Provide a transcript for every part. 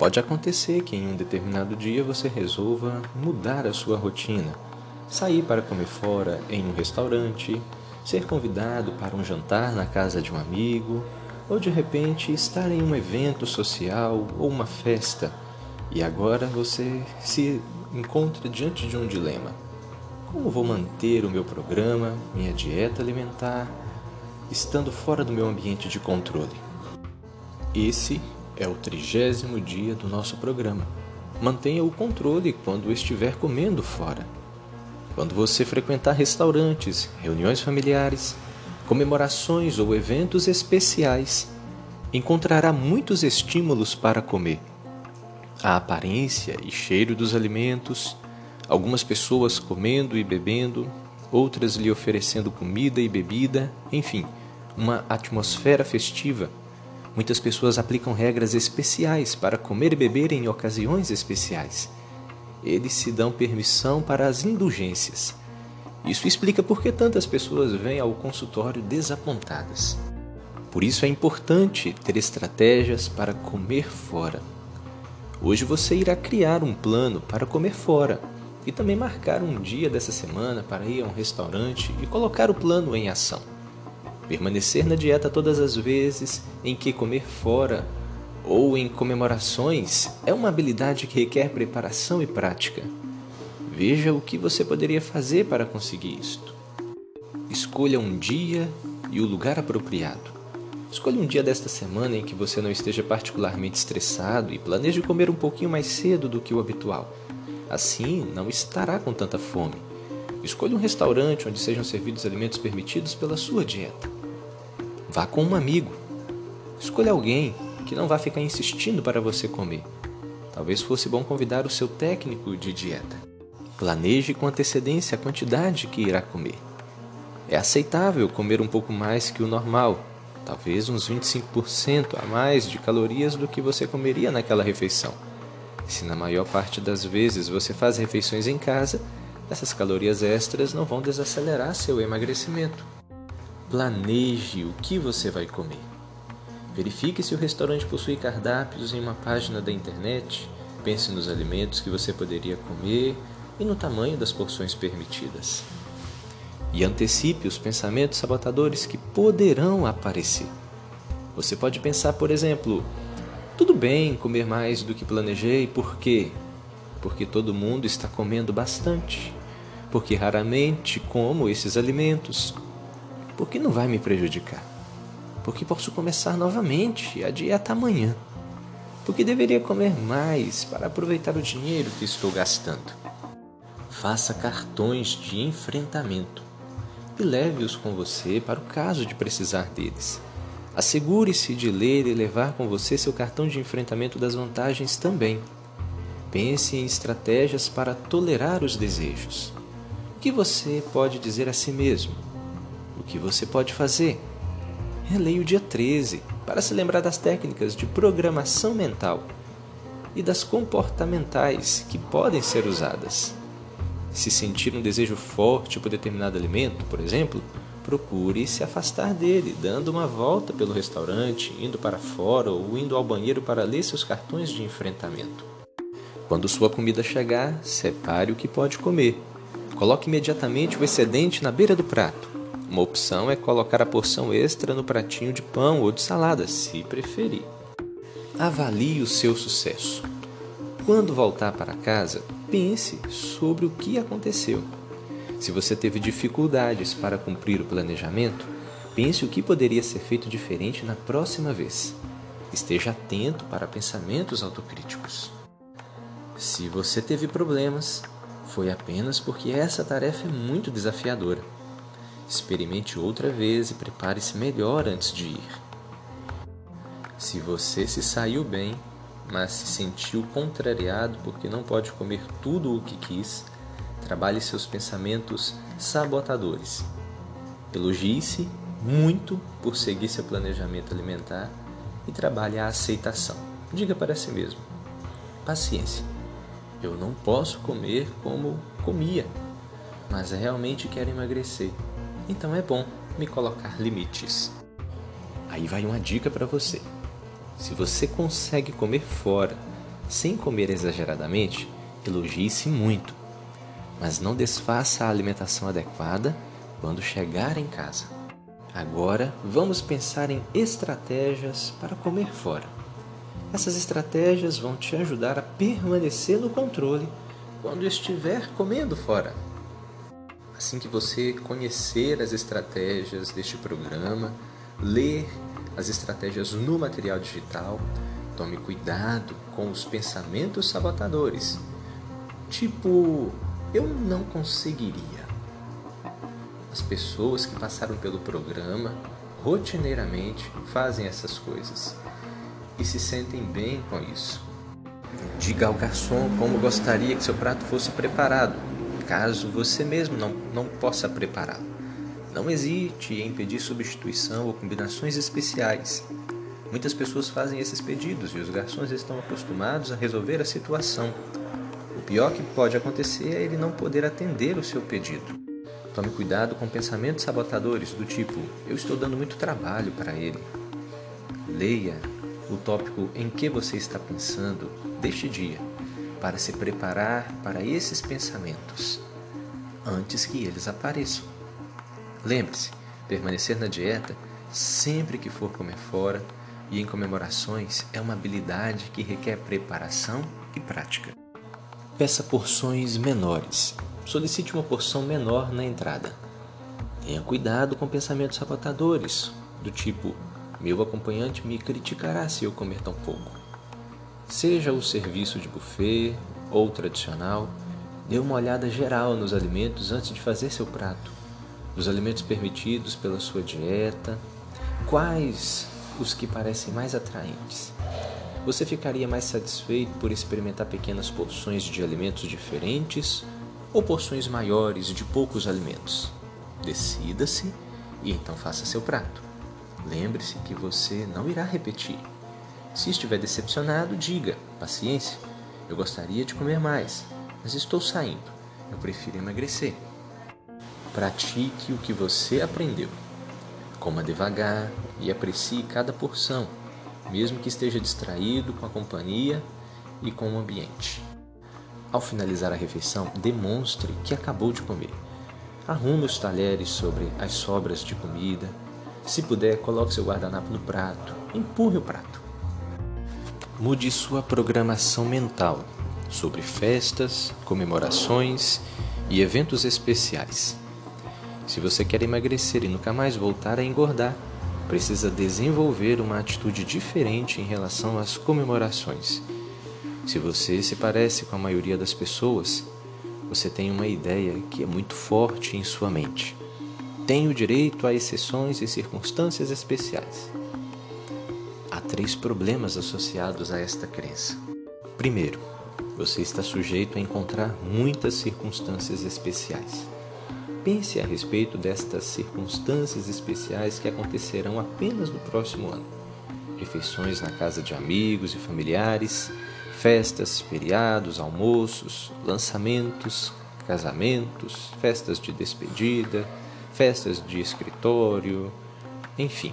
Pode acontecer que em um determinado dia você resolva mudar a sua rotina, sair para comer fora em um restaurante, ser convidado para um jantar na casa de um amigo, ou de repente estar em um evento social ou uma festa e agora você se encontra diante de um dilema. Como vou manter o meu programa, minha dieta alimentar, estando fora do meu ambiente de controle? Esse é o trigésimo dia do nosso programa. Mantenha o controle quando estiver comendo fora. Quando você frequentar restaurantes, reuniões familiares, comemorações ou eventos especiais, encontrará muitos estímulos para comer. A aparência e cheiro dos alimentos, algumas pessoas comendo e bebendo, outras lhe oferecendo comida e bebida, enfim, uma atmosfera festiva. Muitas pessoas aplicam regras especiais para comer e beber em ocasiões especiais eles se dão permissão para as indulgências. Isso explica por que tantas pessoas vêm ao consultório desapontadas. Por isso é importante ter estratégias para comer fora. Hoje você irá criar um plano para comer fora e também marcar um dia dessa semana para ir a um restaurante e colocar o plano em ação. Permanecer na dieta todas as vezes em que comer fora ou em comemorações é uma habilidade que requer preparação e prática. Veja o que você poderia fazer para conseguir isto. Escolha um dia e o lugar apropriado. Escolha um dia desta semana em que você não esteja particularmente estressado e planeje comer um pouquinho mais cedo do que o habitual. Assim, não estará com tanta fome. Escolha um restaurante onde sejam servidos alimentos permitidos pela sua dieta. Vá com um amigo. Escolha alguém que não vá ficar insistindo para você comer. Talvez fosse bom convidar o seu técnico de dieta. Planeje com antecedência a quantidade que irá comer. É aceitável comer um pouco mais que o normal, talvez uns 25% a mais de calorias do que você comeria naquela refeição. Se na maior parte das vezes você faz refeições em casa, essas calorias extras não vão desacelerar seu emagrecimento. Planeje o que você vai comer. Verifique se o restaurante possui cardápios em uma página da internet. Pense nos alimentos que você poderia comer e no tamanho das porções permitidas. E antecipe os pensamentos sabotadores que poderão aparecer. Você pode pensar, por exemplo, tudo bem comer mais do que planejei, por quê? Porque todo mundo está comendo bastante. Porque raramente como esses alimentos. Porque não vai me prejudicar porque posso começar novamente a dieta amanhã. Porque deveria comer mais para aproveitar o dinheiro que estou gastando. Faça cartões de enfrentamento e leve-os com você para o caso de precisar deles. Assegure-se de ler e levar com você seu cartão de enfrentamento das vantagens também. Pense em estratégias para tolerar os desejos. O que você pode dizer a si mesmo? O que você pode fazer? releia o dia 13 para se lembrar das técnicas de programação mental e das comportamentais que podem ser usadas. Se sentir um desejo forte por determinado alimento, por exemplo, procure se afastar dele, dando uma volta pelo restaurante, indo para fora ou indo ao banheiro para ler seus cartões de enfrentamento. Quando sua comida chegar, separe o que pode comer. Coloque imediatamente o excedente na beira do prato uma opção é colocar a porção extra no pratinho de pão ou de salada, se preferir. Avalie o seu sucesso. Quando voltar para casa, pense sobre o que aconteceu. Se você teve dificuldades para cumprir o planejamento, pense o que poderia ser feito diferente na próxima vez. Esteja atento para pensamentos autocríticos. Se você teve problemas, foi apenas porque essa tarefa é muito desafiadora. Experimente outra vez e prepare-se melhor antes de ir. Se você se saiu bem, mas se sentiu contrariado porque não pode comer tudo o que quis, trabalhe seus pensamentos sabotadores. Elogie-se muito por seguir seu planejamento alimentar e trabalhe a aceitação. Diga para si mesmo: paciência. Eu não posso comer como comia, mas realmente quero emagrecer. Então é bom me colocar limites. Aí vai uma dica para você. Se você consegue comer fora, sem comer exageradamente, elogie-se muito, mas não desfaça a alimentação adequada quando chegar em casa. Agora vamos pensar em estratégias para comer fora. Essas estratégias vão te ajudar a permanecer no controle quando estiver comendo fora. Assim que você conhecer as estratégias deste programa, ler as estratégias no material digital, tome cuidado com os pensamentos sabotadores. Tipo, eu não conseguiria. As pessoas que passaram pelo programa rotineiramente fazem essas coisas e se sentem bem com isso. Diga ao garçom como gostaria que seu prato fosse preparado caso você mesmo não, não possa prepará-lo. Não hesite em pedir substituição ou combinações especiais. Muitas pessoas fazem esses pedidos e os garçons estão acostumados a resolver a situação. O pior que pode acontecer é ele não poder atender o seu pedido. Tome cuidado com pensamentos sabotadores do tipo: eu estou dando muito trabalho para ele. Leia o tópico em que você está pensando deste dia para se preparar para esses pensamentos antes que eles apareçam. Lembre-se, permanecer na dieta sempre que for comer fora e em comemorações é uma habilidade que requer preparação e prática. Peça porções menores. Solicite uma porção menor na entrada. Tenha cuidado com pensamentos sabotadores, do tipo: meu acompanhante me criticará se eu comer tão pouco. Seja o serviço de buffet ou tradicional, dê uma olhada geral nos alimentos antes de fazer seu prato, os alimentos permitidos pela sua dieta, quais os que parecem mais atraentes. Você ficaria mais satisfeito por experimentar pequenas porções de alimentos diferentes ou porções maiores de poucos alimentos? Decida-se e então faça seu prato. Lembre-se que você não irá repetir. Se estiver decepcionado, diga: paciência, eu gostaria de comer mais, mas estou saindo. Eu prefiro emagrecer. Pratique o que você aprendeu. Coma devagar e aprecie cada porção, mesmo que esteja distraído com a companhia e com o ambiente. Ao finalizar a refeição, demonstre que acabou de comer. Arrume os talheres sobre as sobras de comida. Se puder, coloque seu guardanapo no prato. Empurre o prato. Mude sua programação mental sobre festas, comemorações e eventos especiais. Se você quer emagrecer e nunca mais voltar a engordar, precisa desenvolver uma atitude diferente em relação às comemorações. Se você se parece com a maioria das pessoas, você tem uma ideia que é muito forte em sua mente. Tem o direito a exceções e circunstâncias especiais três problemas associados a esta crença. Primeiro, você está sujeito a encontrar muitas circunstâncias especiais. Pense a respeito destas circunstâncias especiais que acontecerão apenas no próximo ano. Refeições na casa de amigos e familiares, festas, feriados, almoços, lançamentos, casamentos, festas de despedida, festas de escritório, enfim,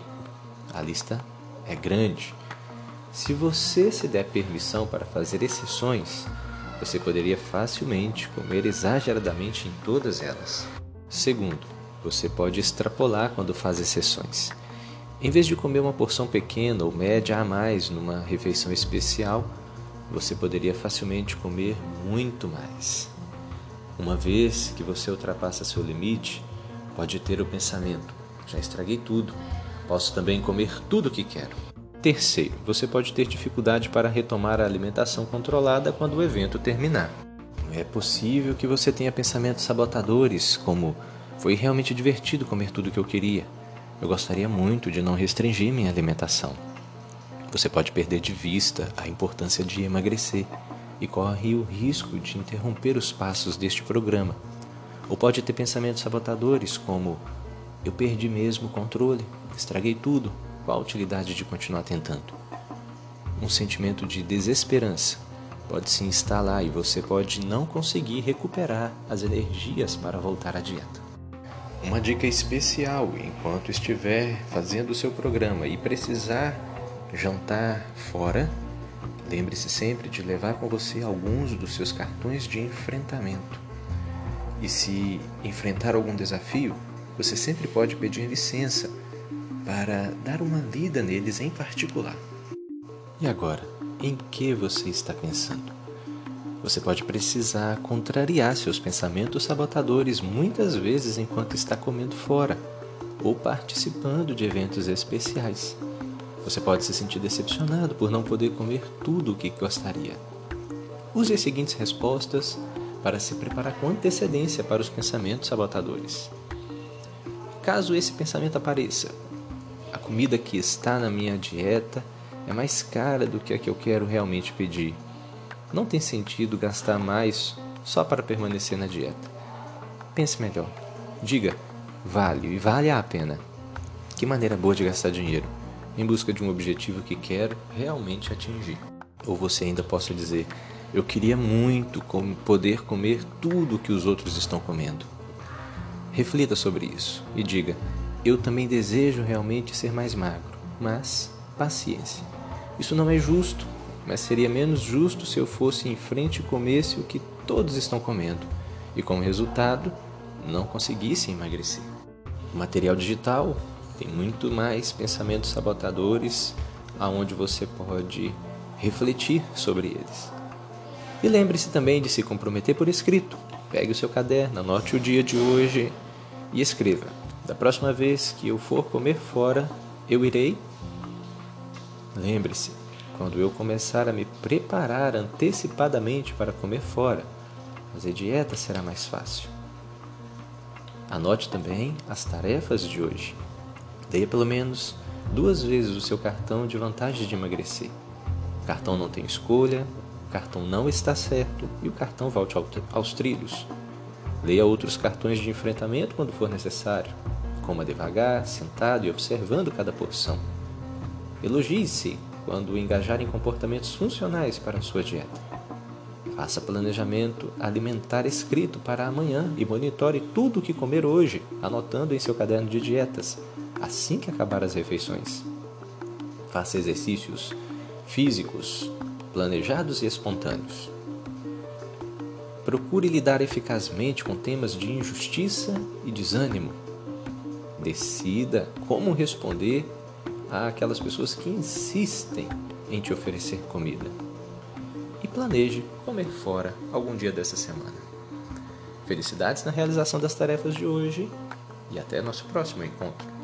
a lista é grande. Se você se der permissão para fazer exceções, você poderia facilmente comer exageradamente em todas elas. Segundo, você pode extrapolar quando faz exceções. Em vez de comer uma porção pequena ou média a mais numa refeição especial, você poderia facilmente comer muito mais. Uma vez que você ultrapassa seu limite, pode ter o pensamento: já estraguei tudo, Posso também comer tudo o que quero. Terceiro, você pode ter dificuldade para retomar a alimentação controlada quando o evento terminar. É possível que você tenha pensamentos sabotadores, como foi realmente divertido comer tudo o que eu queria. Eu gostaria muito de não restringir minha alimentação. Você pode perder de vista a importância de emagrecer e corre o risco de interromper os passos deste programa. Ou pode ter pensamentos sabotadores, como eu perdi mesmo o controle, estraguei tudo. Qual a utilidade de continuar tentando? Um sentimento de desesperança pode se instalar e você pode não conseguir recuperar as energias para voltar à dieta. Uma dica especial enquanto estiver fazendo o seu programa e precisar jantar fora, Lembre-se sempre de levar com você alguns dos seus cartões de enfrentamento. E se enfrentar algum desafio, você sempre pode pedir licença para dar uma lida neles em particular. E agora, em que você está pensando? Você pode precisar contrariar seus pensamentos sabotadores muitas vezes enquanto está comendo fora ou participando de eventos especiais. Você pode se sentir decepcionado por não poder comer tudo o que gostaria. Use as seguintes respostas para se preparar com antecedência para os pensamentos sabotadores. Caso esse pensamento apareça, a comida que está na minha dieta é mais cara do que a que eu quero realmente pedir. Não tem sentido gastar mais só para permanecer na dieta. Pense melhor. Diga, vale e vale a pena. Que maneira boa de gastar dinheiro em busca de um objetivo que quero realmente atingir. Ou você ainda possa dizer, eu queria muito poder comer tudo que os outros estão comendo. Reflita sobre isso e diga, eu também desejo realmente ser mais magro, mas paciência. Isso não é justo, mas seria menos justo se eu fosse em frente e comesse o que todos estão comendo e, como resultado, não conseguisse emagrecer. O material digital tem muito mais pensamentos sabotadores aonde você pode refletir sobre eles. E lembre-se também de se comprometer por escrito. Pegue o seu caderno, anote o dia de hoje e escreva: Da próxima vez que eu for comer fora, eu irei. Lembre-se, quando eu começar a me preparar antecipadamente para comer fora, fazer dieta será mais fácil. Anote também as tarefas de hoje. Leia pelo menos duas vezes o seu cartão de vantagem de emagrecer. O cartão não tem escolha, o cartão não está certo e o cartão volte aos trilhos. Leia outros cartões de enfrentamento quando for necessário. Coma devagar, sentado e observando cada porção. Elogie-se quando engajar em comportamentos funcionais para a sua dieta. Faça planejamento alimentar escrito para amanhã e monitore tudo o que comer hoje, anotando em seu caderno de dietas assim que acabar as refeições. Faça exercícios físicos, planejados e espontâneos. Procure lidar eficazmente com temas de injustiça e desânimo. Decida como responder àquelas pessoas que insistem em te oferecer comida. E planeje comer fora algum dia dessa semana. Felicidades na realização das tarefas de hoje e até nosso próximo encontro.